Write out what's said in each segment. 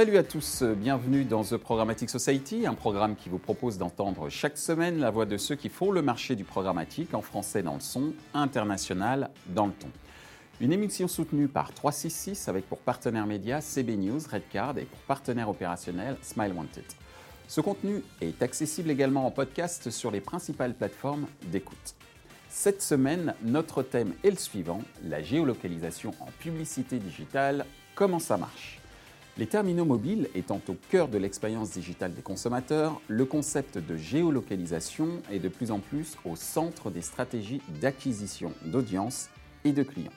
Salut à tous, bienvenue dans The Programmatic Society, un programme qui vous propose d'entendre chaque semaine la voix de ceux qui font le marché du programmatique en français dans le son, international dans le ton. Une émission soutenue par 366 avec pour partenaire média CB News, Redcard et pour partenaire opérationnel Smile Wanted. Ce contenu est accessible également en podcast sur les principales plateformes d'écoute. Cette semaine, notre thème est le suivant, la géolocalisation en publicité digitale, comment ça marche? Les terminaux mobiles étant au cœur de l'expérience digitale des consommateurs, le concept de géolocalisation est de plus en plus au centre des stratégies d'acquisition d'audience et de clients.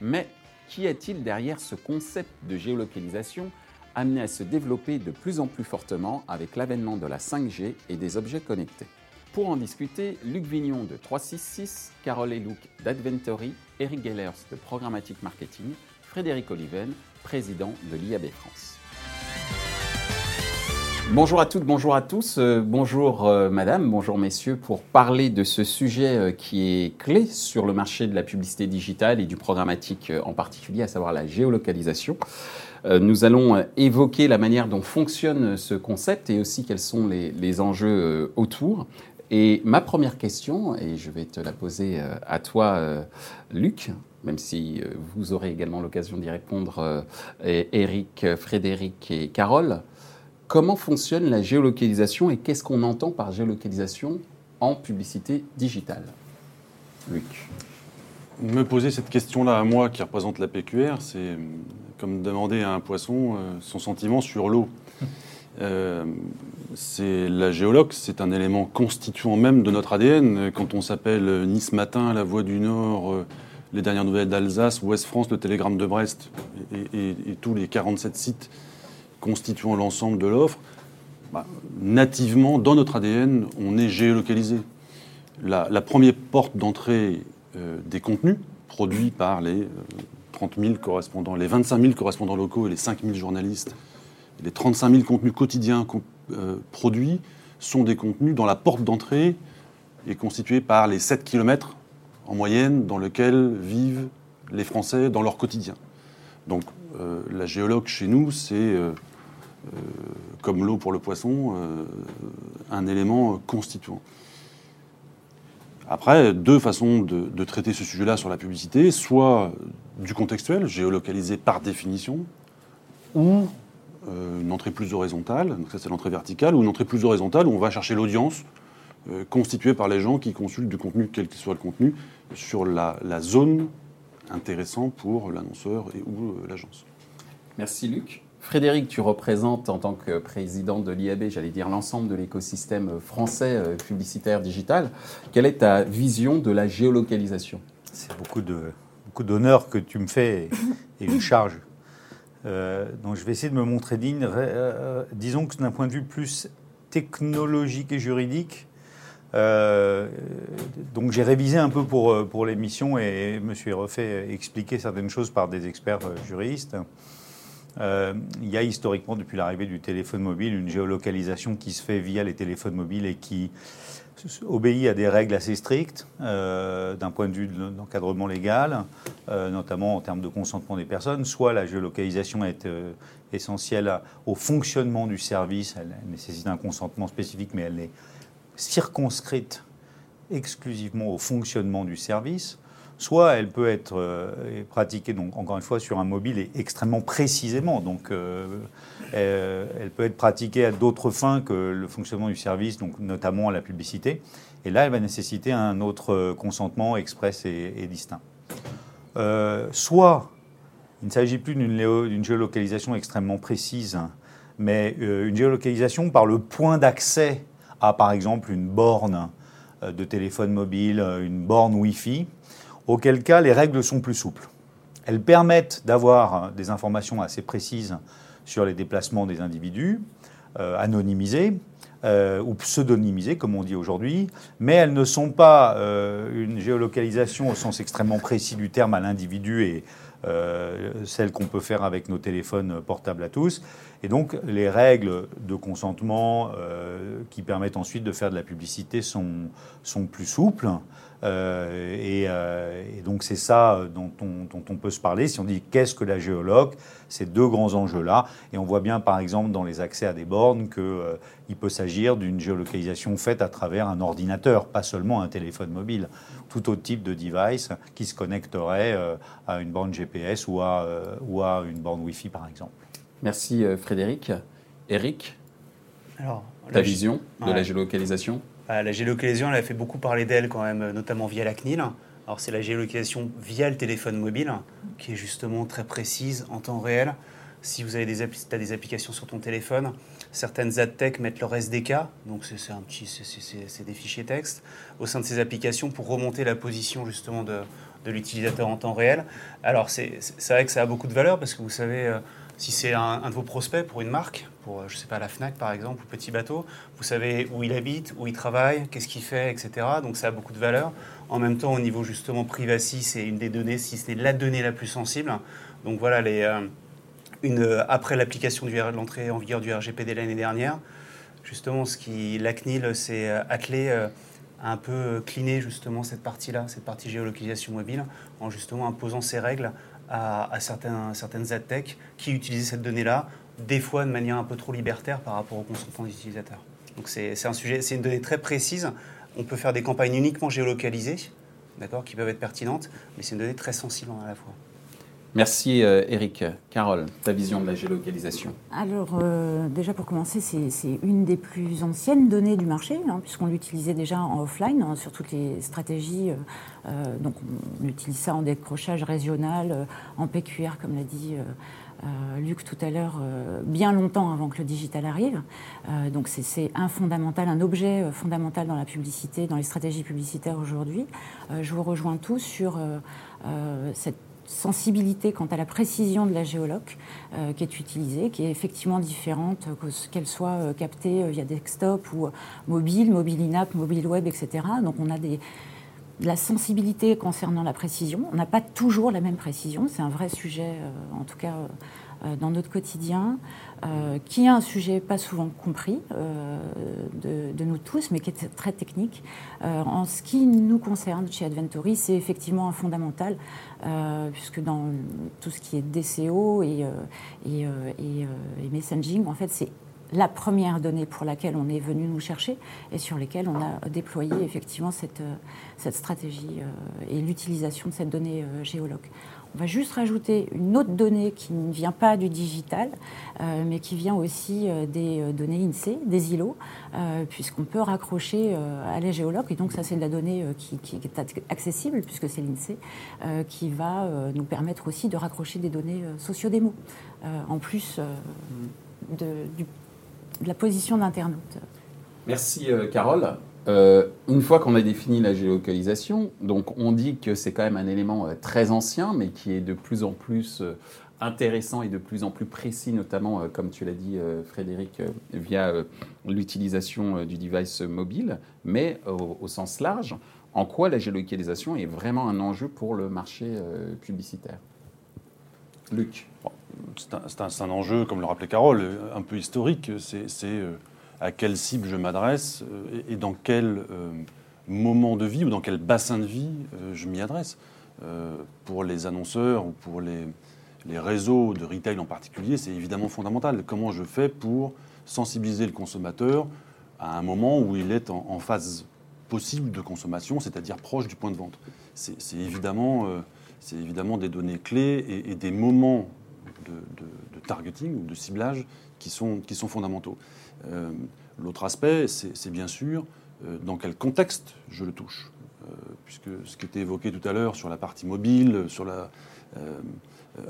Mais qui est-il derrière ce concept de géolocalisation amené à se développer de plus en plus fortement avec l'avènement de la 5G et des objets connectés? Pour en discuter, Luc Vignon de 366, Carole Elouk d'Adventory, Eric Gellers de Programmatic Marketing, Frédéric Oliven président de l'IAB France. Bonjour à toutes, bonjour à tous, euh, bonjour euh, madame, bonjour messieurs, pour parler de ce sujet euh, qui est clé sur le marché de la publicité digitale et du programmatique en particulier, à savoir la géolocalisation. Nous allons évoquer la manière dont fonctionne ce concept et aussi quels sont les, les enjeux autour. Et ma première question, et je vais te la poser à toi, Luc, même si euh, vous aurez également l'occasion d'y répondre, Eric, euh, Frédéric et Carole. Comment fonctionne la géolocalisation et qu'est-ce qu'on entend par géolocalisation en publicité digitale? Luc Me poser cette question-là à moi qui représente la PQR, c'est euh, comme demander à un poisson son sentiment sur l'eau. c'est la géologue, c'est un élément constituant même de notre ADN. Quand on s'appelle Nice Matin, La Voix du Nord, les dernières nouvelles d'Alsace, Ouest-France, le Télégramme de Brest et, tous les 47 sites constituant l'ensemble de l'offre, bah, nativement, dans notre ADN, on est géolocalisé. La, première porte d'entrée euh, des contenus produits par les 30 euh, 000 correspondants, les 25 000 correspondants locaux et les 5 000 journalistes, les 35 000 contenus quotidiens euh, produits sont des contenus dont la porte d'entrée est constituée par les 7 km en moyenne dans lequel vivent les Français dans leur quotidien. Donc euh, la géologue chez nous, c'est, euh, euh, comme l'eau pour le poisson, un élément constituant. Après, deux façons de, traiter ce sujet-là sur la publicité, soit du contextuel, géolocalisé par définition, ou une entrée plus horizontale, donc ça c'est l'entrée verticale, ou une entrée plus horizontale où on va chercher l'audience constituée par les gens qui consultent du contenu, quel qu'il soit le contenu, sur la, zone intéressante pour l'annonceur et ou euh, l'agence. Merci Luc. Frédéric, tu représentes en tant que président de l'IAB, j'allais dire l'ensemble de l'écosystème français euh, publicitaire digital. Quelle est ta vision de la géolocalisation? C'est beaucoup de beaucoup d'honneur que tu me fais et, une charge. Euh, donc je vais essayer de me montrer digne. disons que d'un point de vue plus technologique et juridique, euh, donc j'ai révisé un peu pour, euh, l'émission et me suis refait expliquer certaines choses par des experts euh, juristes. il y a historiquement, depuis l'arrivée du téléphone mobile, une géolocalisation qui se fait via les téléphones mobiles et qui obéit à des règles assez strictes d'un point de vue de l'encadrement légal, notamment en termes de consentement des personnes. Soit la géolocalisation est essentielle au fonctionnement du service, elle nécessite un consentement spécifique, mais elle est circonscrite exclusivement au fonctionnement du service, soit elle peut être euh, pratiquée, encore une fois, sur un mobile et extrêmement précisément. Donc, euh, elle, peut être pratiquée à d'autres fins que le fonctionnement du service, notamment à la publicité. Et là, elle va nécessiter un autre consentement express et, distinct. Euh, soit il ne s'agit plus d'une géolocalisation extrêmement précise, mais une géolocalisation par le point d'accès à par exemple une borne euh, de téléphone mobile, euh, une borne Wi-Fi, auquel cas les règles sont plus souples. Elles permettent d'avoir euh, des informations assez précises sur les déplacements des individus, anonymisés, ou pseudonymisés, comme on dit aujourd'hui, mais elles ne sont pas une géolocalisation au sens extrêmement précis du terme à l'individu et celle qu'on peut faire avec nos téléphones portables à tous. Et donc, les règles de consentement qui permettent ensuite de faire de la publicité sont, sont plus souples. Euh, euh, et, donc c'est ça dont on, peut se parler. Si on dit qu'est-ce que la géologue, ces deux grands enjeux-là. Et on voit bien par exemple dans les accès à des bornes qu'il euh, peut s'agir d'une géolocalisation faite à travers un ordinateur, pas seulement un téléphone mobile. Tout autre type de device qui se connecterait à une borne GPS ou à, ou à une borne Wi-Fi par exemple. Merci Frédéric. Eric, Alors, ta vision de la géolocalisation? Bah, la géolocalisation, elle a fait beaucoup parler d'elle quand même, notamment via la CNIL. Alors c'est la géolocalisation via le téléphone mobile, qui est justement très précise en temps réel. Si vous avez des, as des applications sur ton téléphone, certaines AdTech mettent leur SDK, donc c'est un petit, c'est des fichiers texte, au sein de ces applications pour remonter la position justement de, de l'utilisateur en temps réel. Alors c'est vrai que ça a beaucoup de valeur parce que vous savez, euh, si c'est un, de vos prospects pour une marque, pour, je sais pas, la FNAC par exemple, ou Petit Bateau, vous savez où il habite, où il travaille, qu'est-ce qu'il fait, etc. Donc ça a beaucoup de valeur. En même temps, au niveau justement privacy, c'est une des données, si ce n'est la donnée la plus sensible. Donc voilà, euh, une, après l'application de l'entrée en vigueur du RGPD l'année dernière, justement, ce qui, la CNIL s'est euh, attelée euh, à un peu cleaner justement cette partie-là, cette partie géolocalisation mobile, en justement imposant ses règles à, certains, certaines AdTech qui utilisaient cette donnée-là, des fois de manière un peu trop libertaire par rapport au consentement des utilisateurs. Donc c'est un sujet, c'est une donnée très précise. On peut faire des campagnes uniquement géolocalisées, d'accord, qui peuvent être pertinentes, mais c'est une donnée très sensible à la fois. Merci euh, Eric. Carole, ta vision de la géolocalisation Alors euh, déjà pour commencer, c'est une des plus anciennes données du marché, hein, puisqu'on l'utilisait déjà en offline hein, sur toutes les stratégies. Euh, donc on utilise ça en décrochage régional, en PQR comme l'a dit Luc tout à l'heure, bien longtemps avant que le digital arrive. donc c'est un fondamental, un objet fondamental dans la publicité, dans les stratégies publicitaires aujourd'hui. je vous rejoins tous sur cette sensibilité quant à la précision de la géologue euh, qui est utilisée, qui est effectivement différente, qu'elle soit euh, captée euh, via desktop ou mobile, mobile in-app, mobile web, etc. Donc on a des, de la sensibilité concernant la précision. On n'a pas toujours la même précision, c'est un vrai sujet, en tout cas dans notre quotidien. Euh, qui est un sujet pas souvent compris euh, de, nous tous, mais qui est très technique. Euh, en ce qui nous concerne chez Adventory, c'est effectivement un fondamental, puisque dans tout ce qui est DCO et, et, et, messaging, en fait, c'est la première donnée pour laquelle on est venu nous chercher et sur lesquelles on a déployé effectivement cette, cette stratégie et l'utilisation de cette donnée géologue. On va juste rajouter une autre donnée qui ne vient pas du digital, euh, mais qui vient aussi euh, des euh, données INSEE, des îlots, puisqu'on peut raccrocher à géologue. Et donc ça, c'est de la donnée qui, est accessible, puisque c'est l'INSEE, qui va nous permettre aussi de raccrocher des données sociodémo, en plus de, la position d'internaute. Merci Carole. Euh, une fois qu'on a défini la géolocalisation, donc on dit que c'est quand même un élément euh, très ancien, mais qui est de plus en plus euh, intéressant et de plus en plus précis, notamment, comme tu l'as dit, Frédéric, via l'utilisation du device mobile, mais au, sens large, en quoi la géolocalisation est vraiment un enjeu pour le marché publicitaire Luc C'est un, enjeu, comme le rappelait Carole, un peu historique. C'est à quelle cible je m'adresse euh, et, dans quel euh, moment de vie ou dans quel bassin de vie euh, je m'y adresse. pour les annonceurs ou pour les, réseaux de retail en particulier, c'est évidemment fondamental. Comment je fais pour sensibiliser le consommateur à un moment où il est en, phase possible de consommation, c'est-à-dire proche du point de vente? C'est évidemment, des données clés et, des moments de, targeting ou de ciblage qui sont, qui sont fondamentaux. Euh, l'autre aspect, c'est bien sûr euh, dans quel contexte je le touche. Euh, puisque ce qui était évoqué tout à l'heure sur la partie mobile, sur la,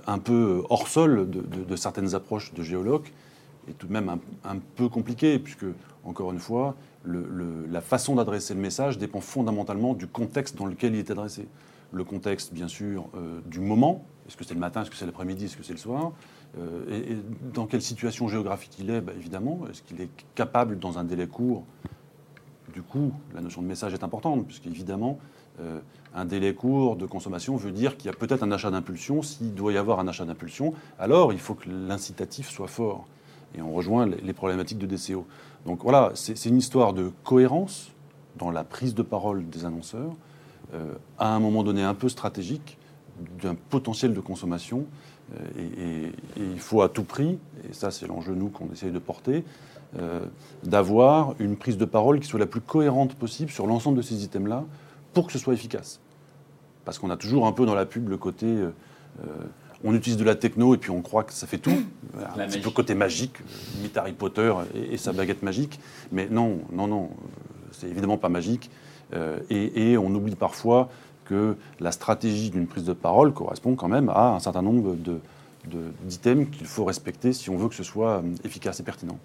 un peu hors sol de, certaines approches de géologue, est tout de même un, peu compliqué, puisque, encore une fois, la façon d'adresser le message dépend fondamentalement du contexte dans lequel il est adressé. Le contexte, bien sûr, du moment, est-ce que c'est le matin, est-ce que c'est l'après-midi, est-ce que c'est le soir? Euh, et, dans quelle situation géographique il est bah, Évidemment, est-ce qu'il est capable dans un délai court Du coup, la notion de message est importante, puisqu'évidemment, euh, un délai court de consommation veut dire qu'il y a peut-être un achat d'impulsion. S'il doit y avoir un achat d'impulsion, alors il faut que l'incitatif soit fort. Et on rejoint les problématiques de DCO. Donc voilà, c'est une histoire de cohérence dans la prise de parole des annonceurs, euh, à un moment donné un peu stratégique, d'un potentiel de consommation. Euh, et, il faut à tout prix, et ça c'est l'enjeu nous qu'on essaye de porter, euh, d'avoir une prise de parole qui soit la plus cohérente possible sur l'ensemble de ces items-là pour que ce soit efficace. Parce qu'on a toujours un peu dans la pub le côté on utilise de la techno et puis on croit que ça fait tout. un petit peu côté magique, limite Harry Potter et, sa baguette magique. Mais non, non, non, c'est évidemment pas magique. Euh, et, on oublie parfois que la stratégie d'une prise de parole correspond quand même à un certain nombre d'items qu'il faut respecter si on veut que ce soit euh, efficace et pertinent.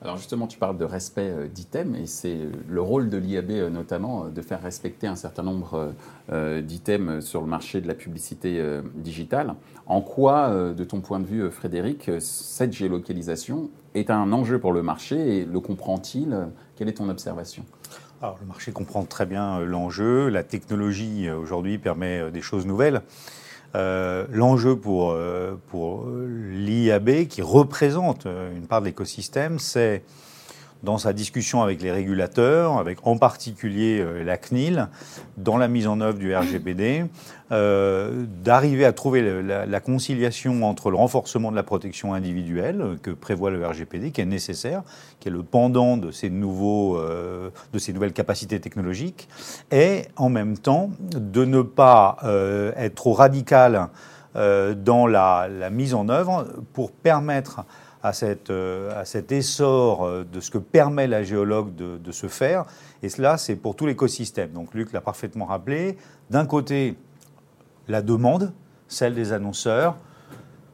Alors justement, tu parles de respect euh, d'items et c'est le rôle de l'IAB euh, notamment de faire respecter un certain nombre d'items sur le marché de la publicité digitale. En quoi, de ton point de vue, Frédéric, cette géolocalisation est un enjeu pour le marché et le comprend-il? Quelle est ton observation? Alors, le marché comprend très bien l'enjeu. La technologie aujourd'hui permet des choses nouvelles. Euh, l'enjeu pour, euh, pour l'IAB, qui représente euh, une part de l'écosystème, c'est dans sa discussion avec les régulateurs, avec en particulier la CNIL, dans la mise en œuvre du RGPD, euh, d'arriver à trouver la, conciliation entre le renforcement de la protection individuelle que prévoit le RGPD, qui est nécessaire, qui est le pendant de ces, nouveaux, euh, de ces nouvelles capacités technologiques, et en même temps de ne pas euh, être trop radical dans la, mise en œuvre pour permettre à, cette, à, cet essor de ce que permet la géologue de, de se faire. Et cela, c'est pour tout l'écosystème. Donc Luc l'a parfaitement rappelé. D'un côté, la demande, celle des annonceurs,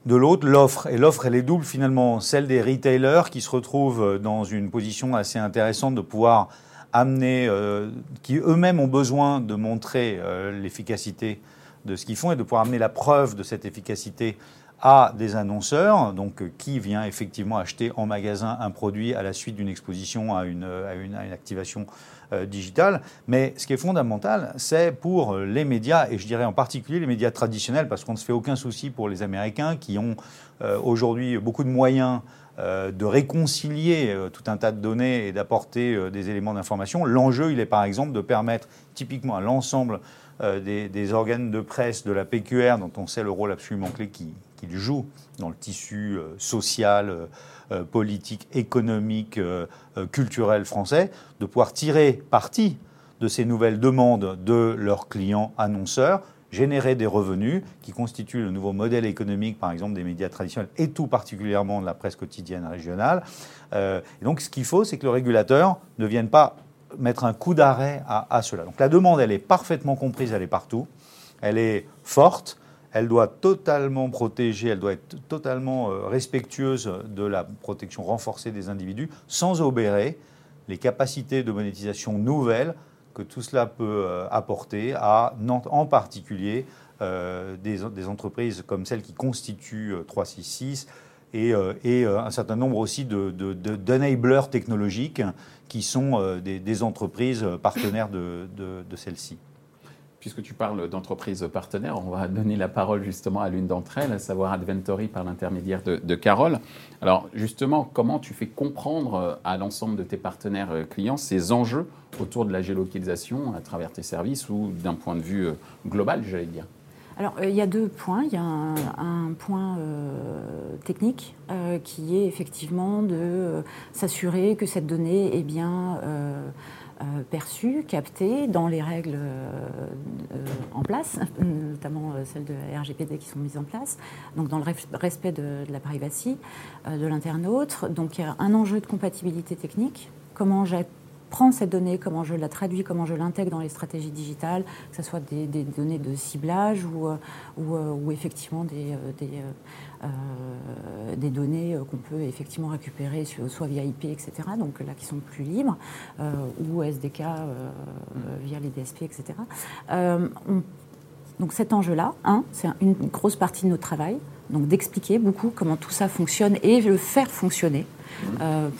de l'autre, l'offre. Et l'offre, elle est double finalement, celle des retailers qui se retrouvent dans une position assez intéressante de pouvoir amener, euh, qui eux-mêmes ont besoin de montrer euh, l'efficacité de ce qu'ils font et de pouvoir amener la preuve de cette efficacité à des annonceurs, donc euh, qui vient effectivement acheter en magasin un produit à la suite d'une exposition à une, une activation euh, digitale. Mais ce qui est fondamental, c'est pour les médias, et je dirais en particulier les médias traditionnels, parce qu'on ne se fait aucun souci pour les Américains qui ont euh, aujourd'hui beaucoup de moyens de réconcilier tout un tas de données et d'apporter des éléments d'information. L'enjeu, il est par exemple de permettre typiquement à l'ensemble des, des, organes de presse de la PQR, dont on sait le rôle absolument clé qui, qu'il joue dans le tissu euh, social, euh, euh, politique, économique, culturel français, de pouvoir tirer parti de ces nouvelles demandes de leurs clients annonceurs, générer des revenus qui constituent le nouveau modèle économique, par exemple, des médias traditionnels et tout particulièrement de la presse quotidienne régionale. donc, ce qu'il faut, c'est que le régulateur ne vienne pas mettre un coup d'arrêt à, à, cela. Donc, la demande, elle est parfaitement comprise, elle est partout, elle est forte, elle doit totalement protéger, elle doit être totalement euh, respectueuse de la protection renforcée des individus, sans obérer les capacités de monétisation nouvelles que tout cela peut euh, apporter à, en particulier, euh, des, entreprises comme celles qui constituent 366 et, et un certain nombre aussi d'enablers de, technologiques qui sont des, entreprises partenaires de, de celles-ci puisque tu parles d'entreprises partenaires, on va donner la parole justement à l'une d'entre elles, à savoir Adventory par l'intermédiaire de, Carole. Alors justement, comment tu fais comprendre euh, à l'ensemble de tes partenaires euh, clients ces enjeux autour de la géolocalisation à travers tes services ou d'un point de vue euh, global, j'allais dire? Alors, il y a deux points. Il y a un, point technique qui est effectivement de s'assurer que cette donnée est bien euh, perçues, captées dans les règles euh, en place, notamment euh, celles de RGPD qui sont mises en place, donc dans le respect de, la privacy de l'internaute. Donc il y a un enjeu de compatibilité technique, comment prends cette donnée, comment je la traduis, comment je l'intègre dans les stratégies digitales, que ce soit des, données de ciblage ou, effectivement des, euh, des données qu'on peut effectivement récupérer soit via IP, etc., donc là qui sont plus libres, euh, ou SDK euh, via les DSP, etc. donc cet enjeu-là, c'est une grosse partie de notre travail, donc d'expliquer beaucoup comment tout ça fonctionne et le faire fonctionner.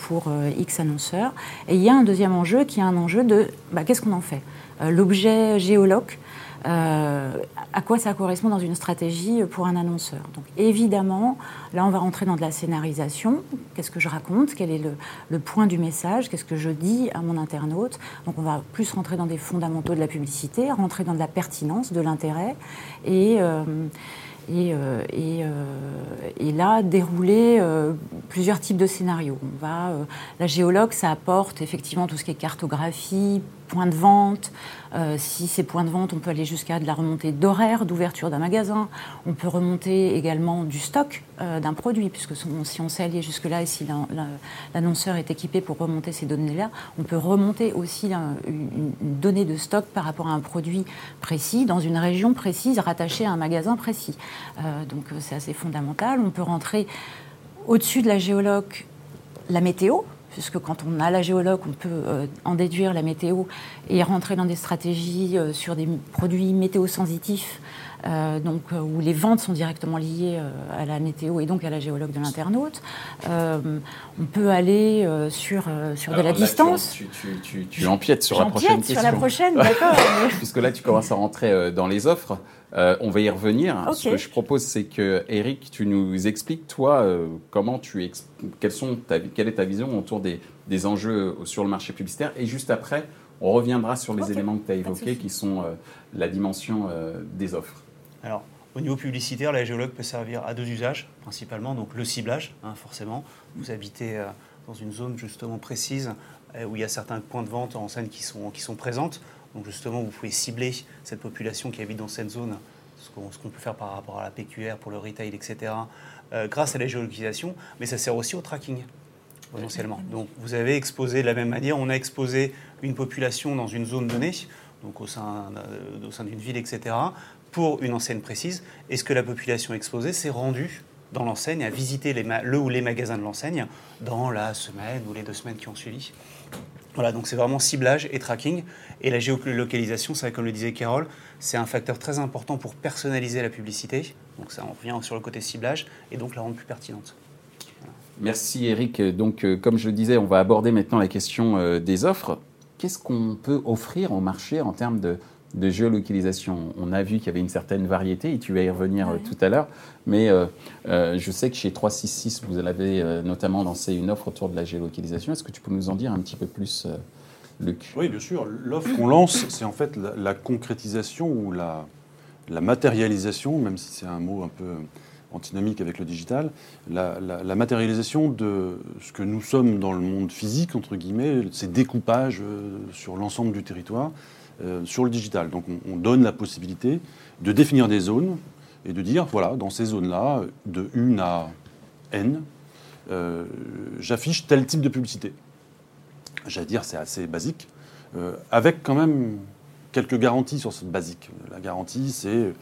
pour X annonceurs. Et il y a un deuxième enjeu qui est un enjeu de bah, qu'est-ce qu'on en fait? L'objet géologue, euh, à quoi ça correspond dans une stratégie pour un annonceur. Donc évidemment, là on va rentrer dans de la scénarisation. Qu'est-ce que je raconte? Quel est le, point du message? Qu'est-ce que je dis à mon internaute? Donc on va plus rentrer dans des fondamentaux de la publicité, rentrer dans de la pertinence, de l'intérêt et euh, euh, là dérouler plusieurs types de scénarios. On va, la géologue, ça apporte effectivement tout ce qui est cartographie, points de vente. Euh, si ces points de vente, on peut aller jusqu'à de la remontée d'horaire d'ouverture d'un magasin. On peut remonter également du stock euh, d'un produit, puisque si on s'est allié jusque-là et si l'annonceur est équipé pour remonter ces données-là, on peut remonter aussi une, donnée de stock par rapport à un produit précis, dans une région précise, rattachée à un magasin précis. Euh, donc c'est assez fondamental. On peut rentrer au-dessus de la géologue la météo, puisque quand on a la géologue, on peut euh, en déduire la météo et rentrer dans des stratégies euh, sur des produits météo-sensitifs, euh, donc, où les ventes sont directement liées à la météo et donc à la géologue de l'internaute. on peut aller sur, sur de la distance. Tu, tu, tu, empiètes sur la prochaine question. sur la prochaine, d'accord. Puisque là, tu commences à rentrer dans les offres. Euh, on va y revenir. Ce que je propose, c'est que Eric, tu nous expliques toi euh, comment tu quelles sont quelle est ta vision autour des, enjeux sur le marché publicitaire. Et juste après, on reviendra sur les éléments que tu as évoqués, qui sont euh, la dimension des offres. Alors, au niveau publicitaire, la géologue peut servir à deux usages principalement. Donc le ciblage, hein, forcément. Vous habitez dans une zone justement précise où il y a certains points de vente en scène qui sont, qui sont présentes. Donc justement, vous pouvez cibler cette population qui habite dans cette zone, ce qu'on peut faire par rapport à la PQR pour le retail, etc., euh, grâce à la géolocalisation, mais ça sert aussi au tracking potentiellement. Donc vous avez exposé de la même manière, on a exposé une population dans une zone donnée, donc au sein, au sein d'une ville, etc., pour une enseigne précise. Et ce que la population exposée s'est rendue dans l'enseigne, a visité les le ou les magasins de l'enseigne dans la semaine ou les deux semaines qui ont suivi. Voilà, donc c'est vraiment ciblage et tracking. Et la géolocalisation, c'est comme le disait Carole, c'est un facteur très important pour personnaliser la publicité. Donc ça en revient sur le côté ciblage et donc la rendre plus pertinente. Merci Eric. Donc euh, comme je le disais, on va aborder maintenant la question euh, des offres. Qu'est-ce qu'on peut offrir au marché en termes de, de géolocalisation. On a vu qu'il y avait une certaine variété, et tu vas y revenir euh, tout à l'heure, mais euh, euh, je sais que chez 366, vous avez notamment lancé une offre autour de la géolocalisation. Est-ce que tu peux nous en dire un petit peu plus, Luc? Oui, bien sûr. L'offre qu'on lance, c'est en fait la, concrétisation ou la, la, matérialisation, même si c'est un mot un peu antinomique avec le digital, la, la, matérialisation de ce que nous sommes dans le monde physique, entre guillemets, ces découpages sur l'ensemble du territoire. Euh, sur le digital. Donc on, donne la possibilité de définir des zones et de dire, voilà, dans ces zones-là, de 1 à N, euh, j'affiche tel type de publicité. J'allais dire, c'est assez basique, euh, avec quand même quelques garanties sur ce basique. La garantie, c'est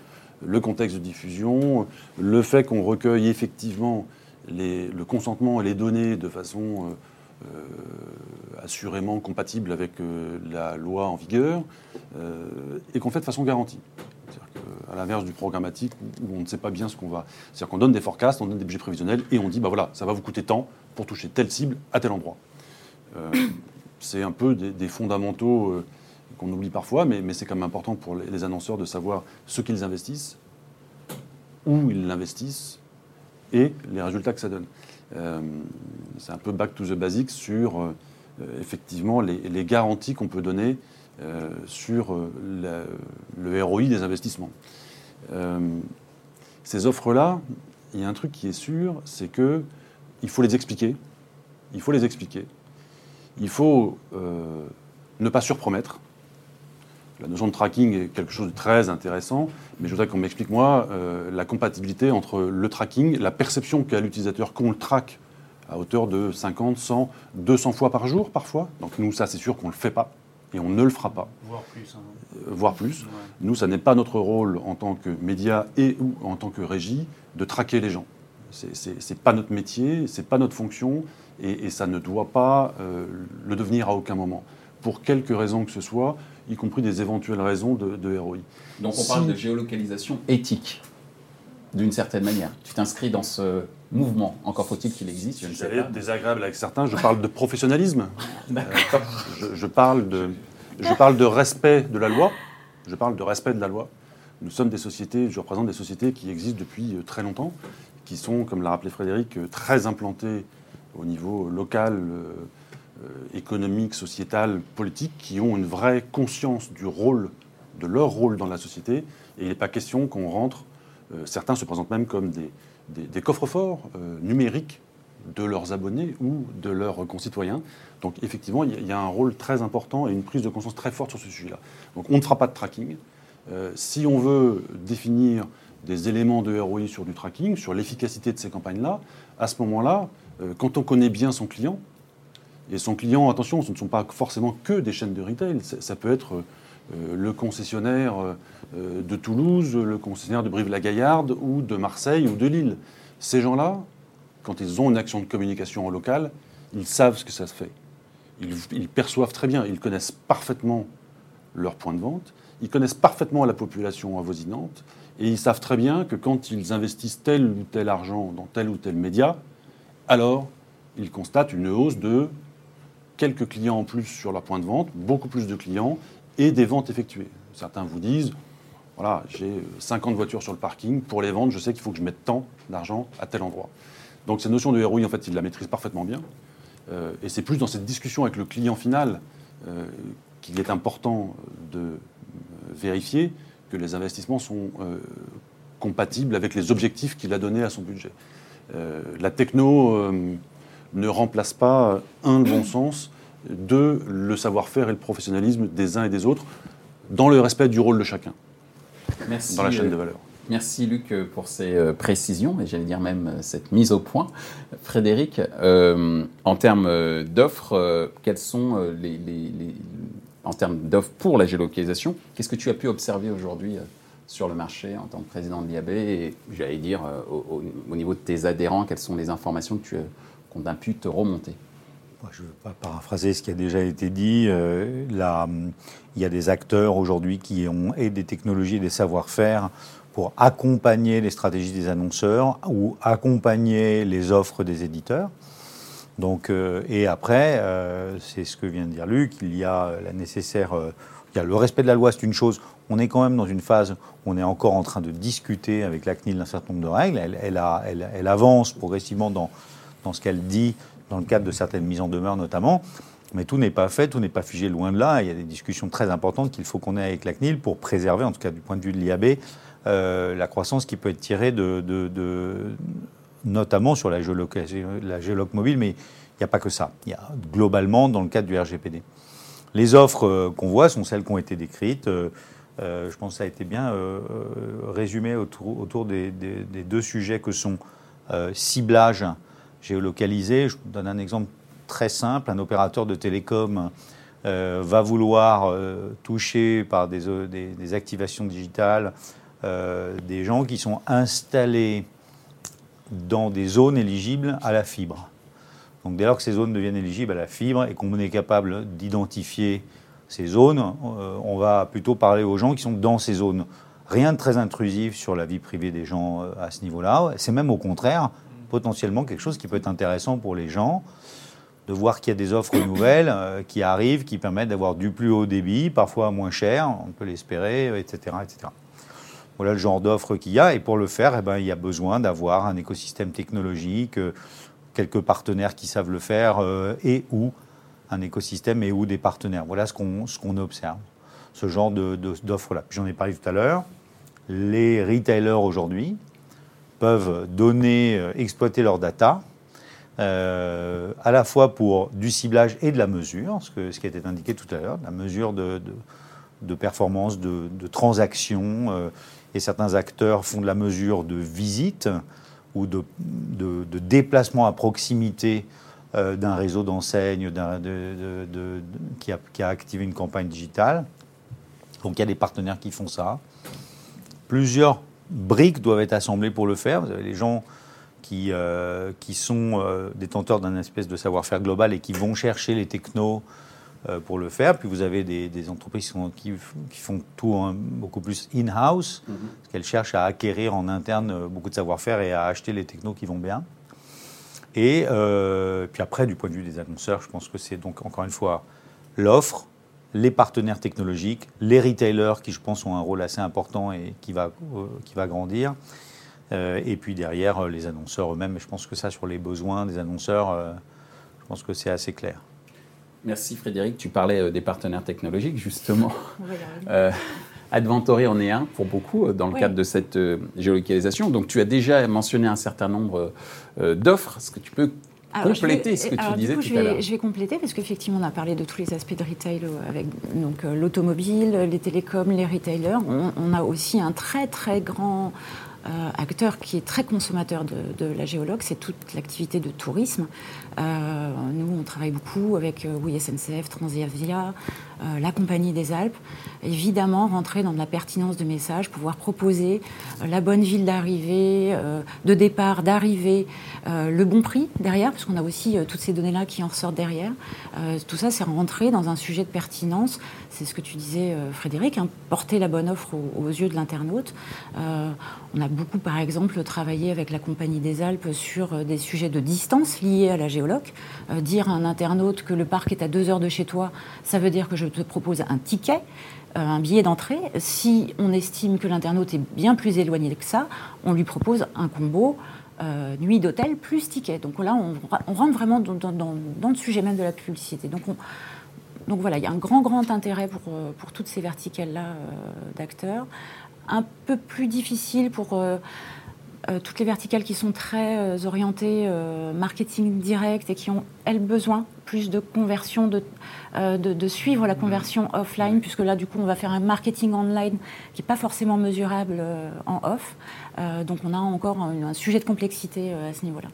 le contexte de diffusion, le fait qu'on recueille effectivement le consentement et les données de façon assurément compatible avec euh, la loi en vigueur euh, et qu'on fait de façon garantie. À l'inverse du programmatique où on ne sait pas bien ce qu'on va. C'est-à-dire qu'on donne des forecasts, on donne des budgets prévisionnels et on dit bah voilà, ça va vous coûter tant pour toucher telle cible à tel endroit. c'est un peu des, fondamentaux qu'on oublie parfois, mais c'est quand même important pour les, annonceurs de savoir ce qu'ils investissent, où ils l'investissent et les résultats que ça donne. Euh, c'est un peu back to the basics sur euh, effectivement les, garanties qu'on peut donner euh, sur le ROI des investissements. ces offres-là, il y a un truc qui est sûr, c'est que il faut les expliquer. Il faut les expliquer. Il faut ne pas surpromettre. La notion de tracking est quelque chose de très intéressant, mais je voudrais qu'on m'explique, moi, euh, la compatibilité entre le tracking, la perception qu'a l'utilisateur qu'on le traque à hauteur de 50, 100, 200 fois par jour parfois. Donc nous, ça, c'est sûr qu'on ne le fait pas et on ne le fera pas. Voire plus. Hein. Euh, voire plus. Nous, ça n'est pas notre rôle en tant que média et ou en tant que régie de traquer les gens. C'est n'est pas notre métier, c'est pas notre fonction et, ça ne doit pas euh, le devenir à aucun moment. Pour quelque raison que ce soit, y compris des éventuelles raisons de, ROI. Donc on parle de géolocalisation éthique, d'une certaine manière. Tu t'inscris dans ce mouvement, encore faut-il qu'il existe, je ne sais pas. désagréable avec certains, je parle de professionnalisme. D'accord. je, parle de, je parle de respect de la loi. Je parle de respect de la loi. Nous sommes des sociétés, je représente des sociétés qui existent depuis euh, très longtemps, qui sont, comme l'a rappelé Frédéric, euh, très implantées au niveau local, euh, économique, sociétal, politique, qui ont une vraie conscience du rôle, de leur rôle dans la société. Et il n'est pas question qu'on rentre, certains se présentent même comme des, des, coffres-forts numériques de leurs abonnés ou de leurs concitoyens. Donc effectivement, il y a un rôle très important et une prise de conscience très forte sur ce sujet-là. Donc on ne fera pas de tracking. Euh, si on veut définir des éléments de ROI sur du tracking, sur l'efficacité de ces campagnes-là, à ce moment-là, euh, quand on connaît bien son client, et son client, attention, ce ne sont pas forcément que des chaînes de retail, ça, peut être euh, le concessionnaire de Toulouse, le concessionnaire de Brive-la-Gaillarde ou de Marseille ou de Lille. Ces gens-là, quand ils ont une action de communication en local, ils savent ce que ça se fait. ils perçoivent très bien, ils connaissent parfaitement leur point de vente, ils connaissent parfaitement la population avoisinante et ils savent très bien que quand ils investissent tel ou tel argent dans tel ou tel média, alors ils constatent une hausse de quelques clients en plus sur leur point de vente, beaucoup plus de clients et des ventes effectuées. Certains vous disent, voilà, j'ai 50 voitures sur le parking, pour les vendre, je sais qu'il faut que je mette tant d'argent à tel endroit. Donc cette notion de ROI, en fait, ils la maîtrisent parfaitement bien. Euh, et c'est plus dans cette discussion avec le client final euh, qu'il est important de vérifier que les investissements sont euh, compatibles avec les objectifs qu'il a donnés à son budget. Euh, la techno euh, ne remplace pas, un, bon sens, deux, le savoir-faire et le professionnalisme des uns et des autres, dans le respect du rôle de chacun Merci, dans la chaîne de valeur. Merci Luc pour ces précisions et j'allais dire même cette mise au point. Frédéric, en termes d'offres, quels sont les, en termes d'offres pour la géolocalisation. Qu'est-ce que tu as pu observer aujourd'hui euh, sur le marché en tant que président de l'IAB et j'allais dire euh, au, niveau de tes adhérents, quelles sont les informations que tu qu'on a pu te remonter? Je ne veux pas paraphraser ce qui a déjà été dit. Euh, il y a des acteurs aujourd'hui qui ont et des technologies et des savoir-faire pour accompagner les stratégies des annonceurs ou accompagner les offres des éditeurs. Donc, euh, et après, euh, c'est ce que vient de dire Luc, il y a la nécessaire. Il y a le respect de la loi, c'est une chose. On est quand même dans une phase on est encore en train de discuter avec la CNIL d'un certain nombre de règles. Elle, avance progressivement dans ce qu'elle dit, dans le cadre de certaines mises en demeure notamment. Mais tout n'est pas fait, tout n'est pas figé loin de là. Il y a des discussions très importantes qu'il faut qu'on ait avec la CNIL pour préserver, en tout cas du point de vue de l'IAB, la croissance qui peut être tirée de, notamment sur la géoloc, mobile, mais il n'y a pas que ça. Il y a globalement dans le cadre du RGPD. Les offres euh, qu'on voit sont celles qui ont été décrites. Euh, euh, je pense que ça a été bien résumé autour, des, deux sujets que sont ciblage géolocalisé. Je vous donne un exemple très simple. Un opérateur de télécom va vouloir toucher par des, des activations digitales des gens qui sont installés dans des zones éligibles à la fibre. Donc dès lors que ces zones deviennent éligibles à la fibre et qu'on est capable d'identifier ces zones, euh, on va plutôt parler aux gens qui sont dans ces zones. Rien de très intrusif sur la vie privée des gens euh, à ce niveau-là. C'est même au contraire potentiellement quelque chose qui peut être intéressant pour les gens de voir qu'il y a des offres nouvelles euh, qui arrivent, qui permettent d'avoir du plus haut débit, parfois moins cher, on peut l'espérer, etc., etc. Voilà le genre d'offre qu'il y a. Et pour le faire, eh ben, il y a besoin d'avoir un écosystème technologique, euh, quelques partenaires qui savent le faire euh, et ou un écosystème et ou des partenaires. Voilà ce qu'on observe, ce genre d'offre-là. J'en ai parlé tout à l'heure. Les retailers aujourd'hui peuvent donner, euh, exploiter leurs data à la fois pour du ciblage et de la mesure, ce, que, ce qui a été indiqué tout à l'heure, la mesure de, de, performance, de, de transaction et certains acteurs font de la mesure de visite ou de, déplacement à proximité euh, d'un réseau d'enseignes qui, a, activé une campagne digitale. Donc il y a des partenaires qui font ça. Plusieurs briques doivent être assemblées pour le faire. Vous avez les gens qui, euh, qui sont euh, détenteurs d'un espèce de savoir-faire global et qui vont chercher les technos euh, pour le faire. Puis vous avez des, entreprises qui, font tout beaucoup plus in-house, mhm. parce qu'elles cherchent à acquérir en interne beaucoup de savoir-faire et à acheter les technos qui vont bien. Et puis après, du point de vue des annonceurs, je pense que c'est donc encore une fois l'offre, les partenaires technologiques, les retailers qui, je pense, ont un rôle assez important et qui va, euh, qui va grandir. Euh, et puis derrière, euh, les annonceurs eux-mêmes. Je pense que ça, sur les besoins des annonceurs, euh, je pense que c'est assez clair. Merci Frédéric. Tu parlais euh, des partenaires technologiques, justement. Euh, Adventory en est un pour beaucoup euh, dans le Oui. cadre de cette euh, géolocalisation. Donc tu as déjà mentionné un certain nombre euh, d'offres. Est-ce que tu peux Alors, je compléter vais- ce que tu alors, disais coup, tout je à vais- l'heure Je vais compléter parce qu'effectivement, on a parlé de tous les aspects de retail euh, avec donc euh, l'automobile, les télécoms, les retailers. On, on a aussi un très très grand euh, acteur qui est très consommateur de, de la géologue, c'est toute l'activité de tourisme. Euh, nous, on travaille beaucoup avec euh, oui, SNCF, Transavia, euh, la Compagnie des Alpes. Évidemment, rentrer dans de la pertinence de message, pouvoir proposer euh, la bonne ville d'arrivée, euh, de départ, d'arrivée, le bon prix derrière, parce qu'on a aussi toutes ces données-là qui en ressortent derrière. Tout ça, c'est rentrer dans un sujet de pertinence. C'est ce que tu disais, Frédéric, hein, porter la bonne offre aux, yeux de l'internaute. On a beaucoup, par exemple, travaillé avec la Compagnie des Alpes sur des sujets de distance liés à la géologue. Dire à un internaute que le parc est à deux heures de chez toi, ça veut dire que je propose un ticket, euh, un billet d'entrée. Si on estime que l'internaute est bien plus éloigné que ça, on lui propose un combo. euh, nuit d'hôtel plus ticket. Donc là, on, rentre vraiment dans, le sujet même de la publicité. Donc, on- donc voilà, il y a un grand, grand intérêt pour, euh, toutes ces verticales-là d'acteurs. Un peu plus difficile pour euh, toutes les verticales qui sont très euh, orientées euh, marketing direct et qui ont, elles, besoin plus de conversion, de, de, de suivre la conversion offline, puisque là, du coup, on va faire un marketing online qui n'est pas forcément mesurable en off. Donc on a encore un, un sujet de complexité à ce niveau-là.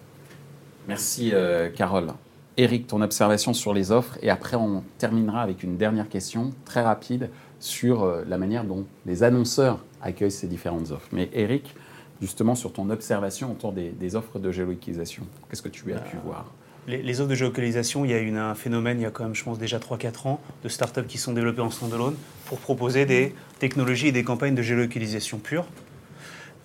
Merci Carole. Eric, ton observation sur les offres et après on terminera avec une dernière question très rapide sur la manière dont les annonceurs accueillent ces différentes offres. Mais Eric, justement sur ton observation autour des, des offres de géolocalisation, qu'est-ce que tu as pu voir? Les, les offres de géolocalisation, il y a eu un phénomène, il y a quand même, je pense, déjà 3-4 ans, de startups qui sont développées en standalone pour proposer des technologies et des campagnes de géolocalisation pure.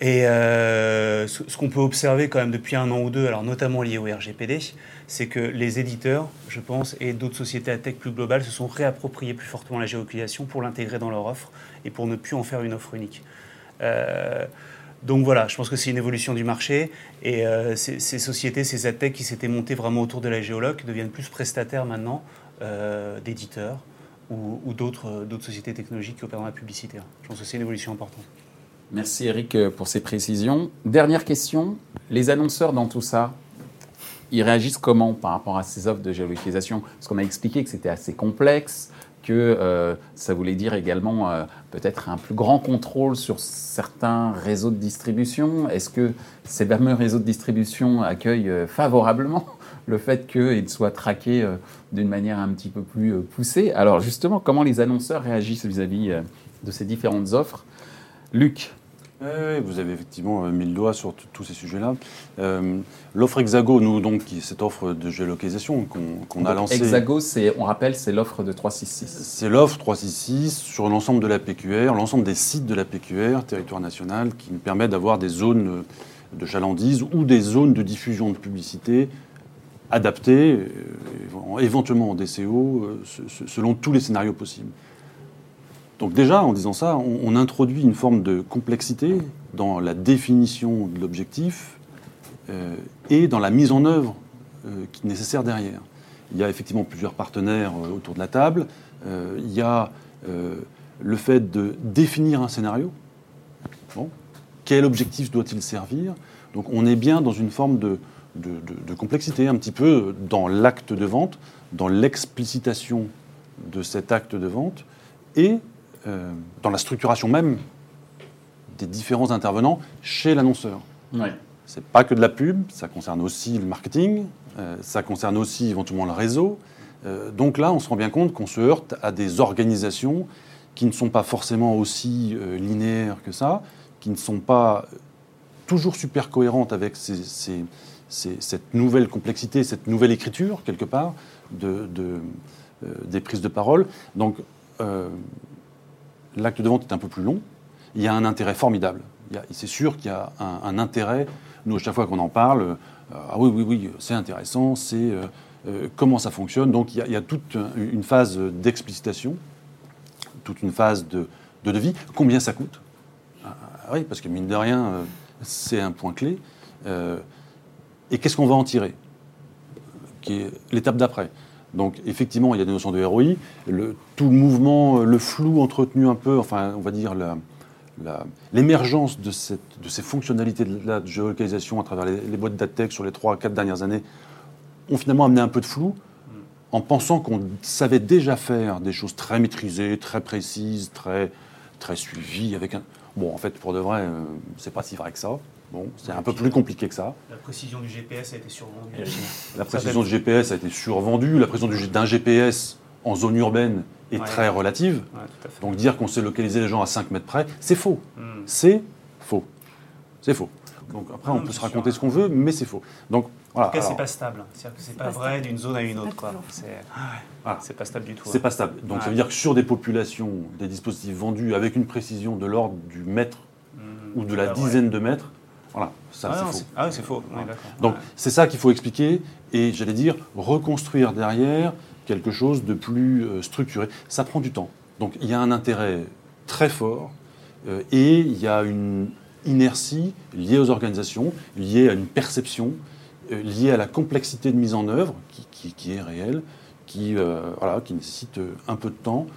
Et euh, ce, ce qu'on peut observer quand même depuis un an ou deux, alors notamment lié au RGPD, c'est que les éditeurs, je pense, et d'autres sociétés à tech plus globales se sont réappropriés plus fortement la géolocalisation pour l'intégrer dans leur offre et pour ne plus en faire une offre unique. Euh, donc voilà, je pense que c'est une évolution du marché et euh, ces, sociétés, ces adtech qui s'étaient montées vraiment autour de la géologue deviennent plus prestataires maintenant euh, d'éditeurs ou, ou d'autres sociétés technologiques qui opèrent la publicité. Je pense que c'est une évolution importante. Merci Eric euh, pour ces précisions. Dernière question, les annonceurs dans tout ça, ils réagissent comment par rapport à ces offres de géolocalisation? Parce qu'on a expliqué que c'était assez complexe, que euh, ça voulait dire également euh, peut-être un plus grand contrôle sur certains réseaux de distribution. Est-ce que ces fameux réseaux de distribution accueillent euh, favorablement le fait qu'ils soient traqués d'une manière un petit peu plus poussée? Alors justement, comment les annonceurs réagissent vis-à-vis de ces différentes offres? Luc, Vous avez effectivement euh, mis le doigt sur tous ces sujets-là. Euh, L'offre Hexago, nous, donc, qui cette offre de géolocalisation qu'on qu'on a lancée. Hexago, c'est, on rappelle, c'est l'offre de 366. C'est l'offre 366 sur l'ensemble de la PQR, l'ensemble des sites de la PQR, territoire national, qui nous permet d'avoir des zones euh, de chalandise ou des zones de diffusion de publicité adaptées, éventuellement en DCO, se- se- selon tous les scénarios possibles. Donc déjà, en disant ça, on, introduit une forme de complexité dans la définition de l'objectif euh, et dans la mise en œuvre euh, nécessaire derrière. Il y a effectivement plusieurs partenaires euh, autour de la table. Il y a le fait de définir un scénario. Quel objectif doit-il servir? Donc on est bien dans une forme de, complexité, un petit peu dans l'acte de vente, dans l'explicitation de cet acte de vente euh, dans la structuration même des différents intervenants chez l'annonceur. Ouais. C'est pas que de la pub, ça concerne aussi le marketing, euh, ça concerne aussi éventuellement le réseau. Euh, donc là, on se rend bien compte qu'on se heurte à des organisations qui ne sont pas forcément aussi euh, linéaires que ça, qui ne sont pas toujours super cohérentes avec ces- ces- ces- cette nouvelle complexité, cette nouvelle écriture, quelque part, de, de, euh, des prises de parole. Donc, euh, l'acte de vente est un peu plus long. Il y a un intérêt formidable. C'est sûr qu'il y a un, intérêt. Nous, à chaque fois qu'on en parle, euh, ah oui, oui, oui, c'est intéressant, c'est euh, euh, comment ça fonctionne. Donc, il y a, toute une phase d'explicitation toute une phase de, de devis. Combien ça coûte? Ah, Oui, parce que mine de rien, c'est un point clé. Et qu'est-ce qu'on va en tirer? Qui est l'étape d'après. Donc effectivement, il y a des notions de ROI. Le, tout le mouvement, le flou entretenu un peu, enfin, on va dire l'émergence de, ces fonctionnalités de, la géolocalisation à travers les, boîtes d'ATEC sur les 3-4 dernières années ont finalement amené un peu de flou en pensant qu'on savait déjà faire des choses très maîtrisées, très précises, très, très suivies. Avec un... Bon, en fait, pour de vrai, euh, c'est pas si vrai que ça. Bon, c'est un peu plus compliqué que ça. La précision du GPS a été survendue. La précision du GPS a été survendue. La précision d'un GPS en zone urbaine est très relative. Donc dire qu'on sait localiser les gens à 5 mètres près, c'est faux. Hmm. C'est faux. C'est faux. Donc après, on peut se raconter ce qu'on veut, mais c'est faux. Donc voilà. En tout cas, c'est pas stable. C'est-à-dire que c'est pas, vrai d'une zone à une autre. C'est pas stable du tout. C'est pas stable. Donc ça veut dire que sur des populations, des dispositifs vendus avec une précision de l'ordre du mètre hmm. ou de la dizaine de mètres, voilà, ça ah c'est faux. Ah oui, c'est faux. Donc c'est ça qu'il faut expliquer et j'allais dire reconstruire derrière quelque chose de plus euh, structuré. Ça prend du temps. Donc il y a un intérêt très fort euh, et il y a une inertie liée aux organisations, liée à une perception, euh, liée à la complexité de mise en œuvre qui, est réelle, qui, voilà, qui nécessite un peu de temps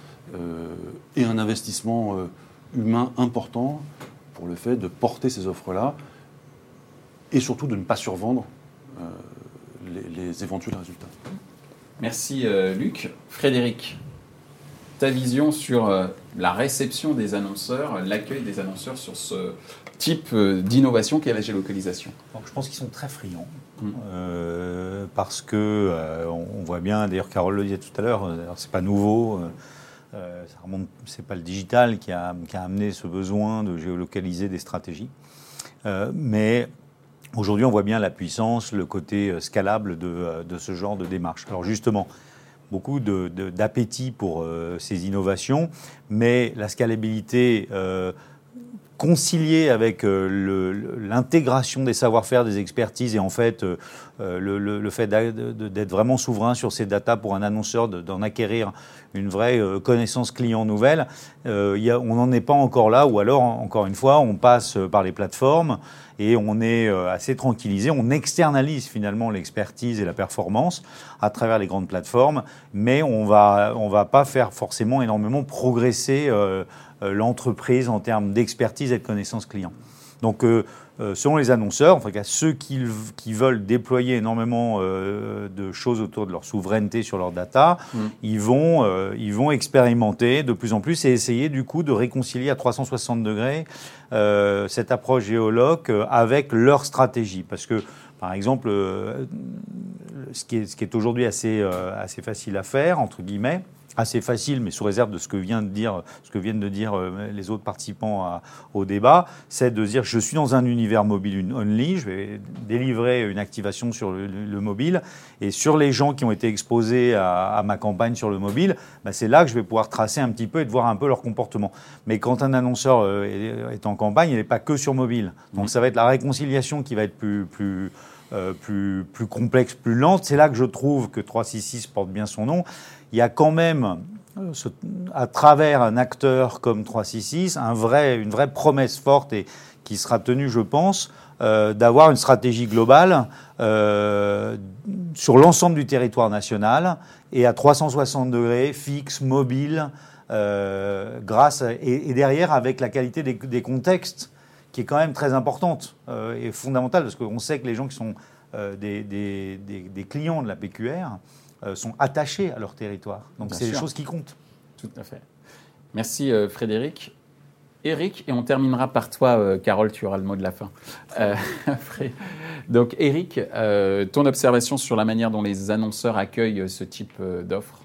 et un investissement humain important pour le fait de porter ces offres-là et surtout de ne pas survendre les éventuels résultats. Merci euh, Luc. Frédéric, ta vision sur euh, la réception des annonceurs, l'accueil des annonceurs sur ce type euh, d'innovation qu'est la géolocalisation? Je pense qu'ils sont très friands. Mm. parce que on voit bien, d'ailleurs Carole le disait tout à l'heure, c'est pas nouveau, c'est pas le digital qui a, qui a, amené ce besoin de géolocaliser des stratégies. mais Aujourd'hui, on voit bien la puissance, le côté euh, scalable euh, de, ce genre de démarche. Alors justement, beaucoup d'appétit pour euh, ces innovations, mais la scalabilité conciliée avec l'intégration des savoir-faire, des expertises et en fait le, fait d'être vraiment souverain sur ces datas pour un annonceur, d'en acquérir une vraie connaissance client nouvelle, on n'en est pas encore là, ou alors, encore une fois, on passe par les plateformes et on est euh, assez tranquillisé. On externalise finalement l'expertise et la performance à travers les grandes plateformes, mais on va on va pas faire forcément énormément progresser euh, euh, l'entreprise en termes d'expertise et de connaissance client. Donc euh, selon les annonceurs, en tout cas ceux qui, qui veulent déployer énormément euh, de choses autour de leur souveraineté sur leur data, mm. ils, vont, euh, ils vont expérimenter de plus en plus et essayer du coup de réconcilier à 360 degrés cette approche géologue avec leur stratégie. Parce que, par exemple, ce qui est, ce qui est aujourd'hui assez, assez facile à faire, entre guillemets, assez facile, mais sous réserve de ce que, vient de dire, ce que viennent de dire euh, les autres participants au débat, c'est de dire je suis dans un univers mobile only, je vais délivrer une activation sur le, mobile, et sur les gens qui ont été exposés à, ma campagne sur le mobile, bah, c'est là que je vais pouvoir tracer un petit peu et de voir un peu leur comportement. Mais quand un annonceur euh, est, en campagne, il n'est pas que sur mobile. Donc mmh. ça va être la réconciliation qui va être plus, plus, euh, plus, plus complexe, plus lente. C'est là que je trouve que 366 porte bien son nom il y a quand même, euh, à travers un acteur comme 366, un vrai, une vraie promesse forte et qui sera tenue, je pense, euh, d'avoir une stratégie globale euh, sur l'ensemble du territoire national et à 360 degrés, fixe, mobile, grâce et, derrière avec la qualité des, contextes qui est quand même très importante et fondamentale parce qu'on sait que les gens qui sont des, des, clients de la PQR sont attachés à leur territoire. Donc c'est des choses qui comptent. Tout à fait. Merci euh, Frédéric. Eric, et on terminera par toi, euh, Carole, tu auras le mot de la fin. Donc Eric, ton observation sur la manière dont les annonceurs accueillent ce type d'offres?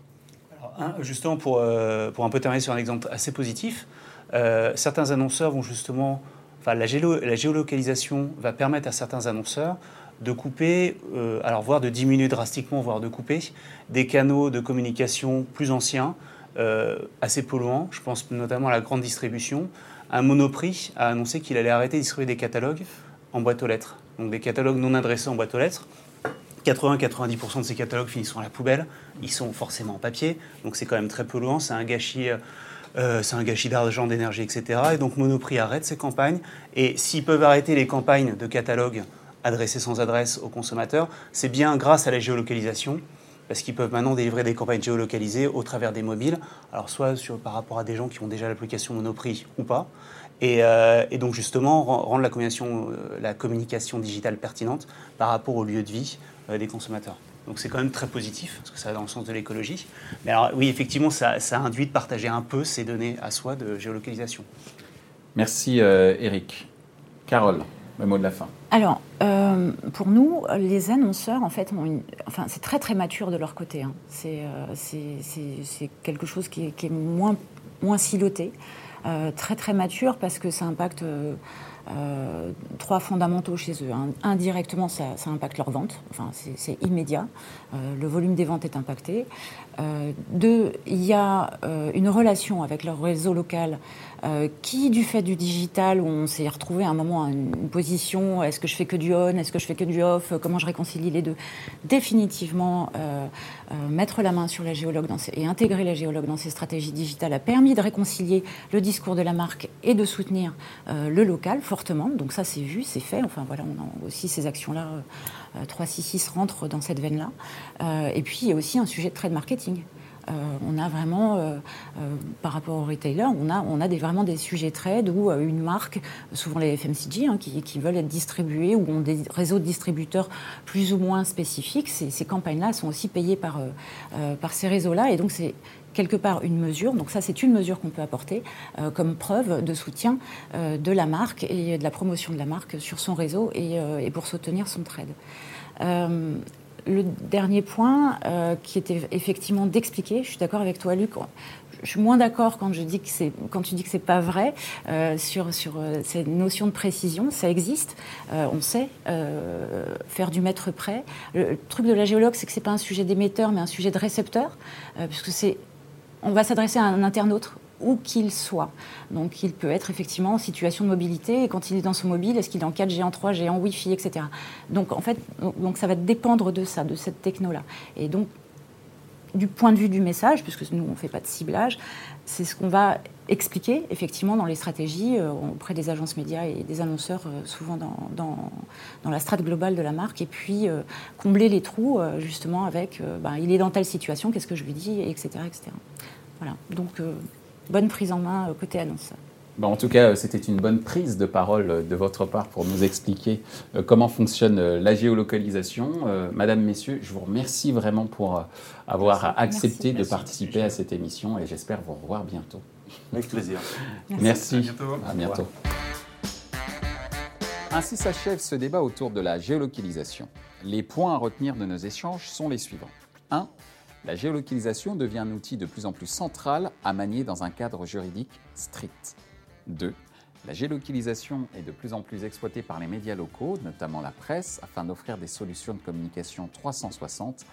Justement, pour, pour un peu terminer sur un exemple assez positif, certains annonceurs vont justement... Enfin, la, la géolocalisation va permettre à certains annonceurs de couper, euh, alors voire de diminuer drastiquement, voire de couper, des canaux de communication plus anciens, euh, assez polluants. Je pense notamment à la grande distribution. Un Monoprix a annoncé qu'il allait arrêter de distribuer des catalogues en boîte aux lettres, donc des catalogues non adressés en boîte aux lettres. 80-90% de ces catalogues finissent à la poubelle. Ils sont forcément en papier, donc c'est quand même très polluant. C'est un gâchis euh, c'est un gâchis d'argent, d'énergie, etc. Et donc Monoprix arrête ses campagnes. Et s'ils peuvent arrêter les campagnes de catalogue adressées sans adresse aux consommateurs, c'est bien grâce à la géolocalisation parce qu'ils peuvent maintenant délivrer des campagnes géolocalisées au travers des mobiles, alors soit par rapport à des gens qui ont déjà l'application Monoprix ou pas, et, euh, donc justement rendre la communication, euh, la communication digitale pertinente par rapport au lieu de vie euh, des consommateurs. Donc c'est quand même très positif, parce que ça va dans le sens de l'écologie. Mais alors oui, effectivement, ça, ça, induit de partager un peu ces données à soi de géolocalisation. Merci Eric. Carole le mot de la fin. Alors, euh, pour nous, les annonceurs, en fait, enfin, c'est très très mature de leur côté. Hein. Euh, c'est quelque chose qui est, moins, moins siloté, euh, très très mature parce que ça impacte trois fondamentaux chez eux. Indirectement, ça, impacte leur vente, enfin, c'est immédiat. le volume des ventes est impacté. Deux, il y a une relation avec leur réseau local euh, qui, du fait du digital, où on s'est retrouvé à un moment à une position, est-ce que je fais que du on, est-ce que je fais que du off, comment je réconcilie les deux, définitivement euh, euh, mettre la main sur la géologue et intégrer la géologue dans ces stratégies digitales a permis de réconcilier le discours de la marque et de soutenir le local fortement. Donc ça, c'est vu, c'est fait. Enfin voilà, on a aussi ces actions-là. 366 rentrent dans cette veine-là. et puis, il y a aussi un sujet de trade marketing. Euh, on a vraiment, euh, euh, par rapport aux retailers, on a, vraiment des sujets trade où une marque, souvent les FMCG, hein, qui, veulent être distribués ou ont des réseaux de distributeurs plus ou moins spécifiques, ces, campagnes-là sont aussi payées par, par ces réseaux-là. Et donc, c'est quelque part une mesure, donc ça c'est une mesure qu'on peut apporter comme preuve de soutien de la marque et de la promotion de la marque sur son réseau et, et pour soutenir son trade le dernier point, euh, qui était effectivement d'expliquer, je suis d'accord avec toi, Luc. Je suis moins d'accord quand je dis que c'est quand tu dis que c'est pas vrai euh, sur sur euh, cette notion de précision. Ça existe. on sait faire du mètre près. Le, truc de la géologue, c'est que c'est pas un sujet d'émetteur, mais un sujet de récepteur, puisque c'est on va s'adresser à un internaute où qu'il soit. Donc il peut être effectivement en situation de mobilité et quand il est dans son mobile, est-ce qu'il est en 4G, en 3G, en Wi-Fi, etc. Donc en fait, ça va dépendre de ça, de cette techno-là. Et donc du point de vue du message, puisque nous on ne fait pas de ciblage, c'est ce qu'on va expliquer effectivement dans les stratégies euh, auprès des agences médias et des annonceurs, euh, souvent dans, la strate globale de la marque, et puis euh, combler les trous justement avec ben, il est dans telle situation, qu'est-ce que je lui dis, etc. Voilà. Donc bonne prise en main côté annonce. Bon, en tout cas, euh, c'était une bonne prise de parole euh, de votre part pour nous expliquer comment fonctionne la géolocalisation. Madame, Messieurs, je vous remercie vraiment pour avoir accepté de participer à cette émission et j'espère vous revoir bientôt. Avec plaisir. Merci. À bientôt. À bientôt. Ainsi s'achève ce débat autour de la géolocalisation. Les points à retenir de nos échanges sont les suivants. 1 la géolocalisation devient un outil de plus en plus central à manier dans un cadre juridique strict. 2. La géolocalisation est de plus en plus exploitée par les médias locaux, notamment la presse, afin d'offrir des solutions de communication 360,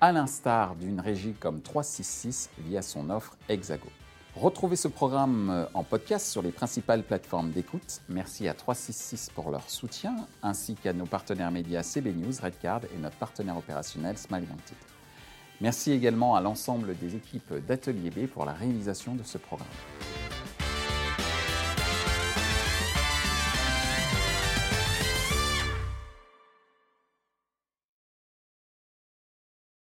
à l'instar d'une régie comme 366 via son offre Hexago. Retrouvez ce programme en podcast sur les principales plateformes d'écoute. Merci à 366 pour leur soutien, ainsi qu'à nos partenaires médias CB News, Redcard et notre partenaire opérationnel Smile. Merci également à l'ensemble des équipes d'Atelier B pour la réalisation de ce programme.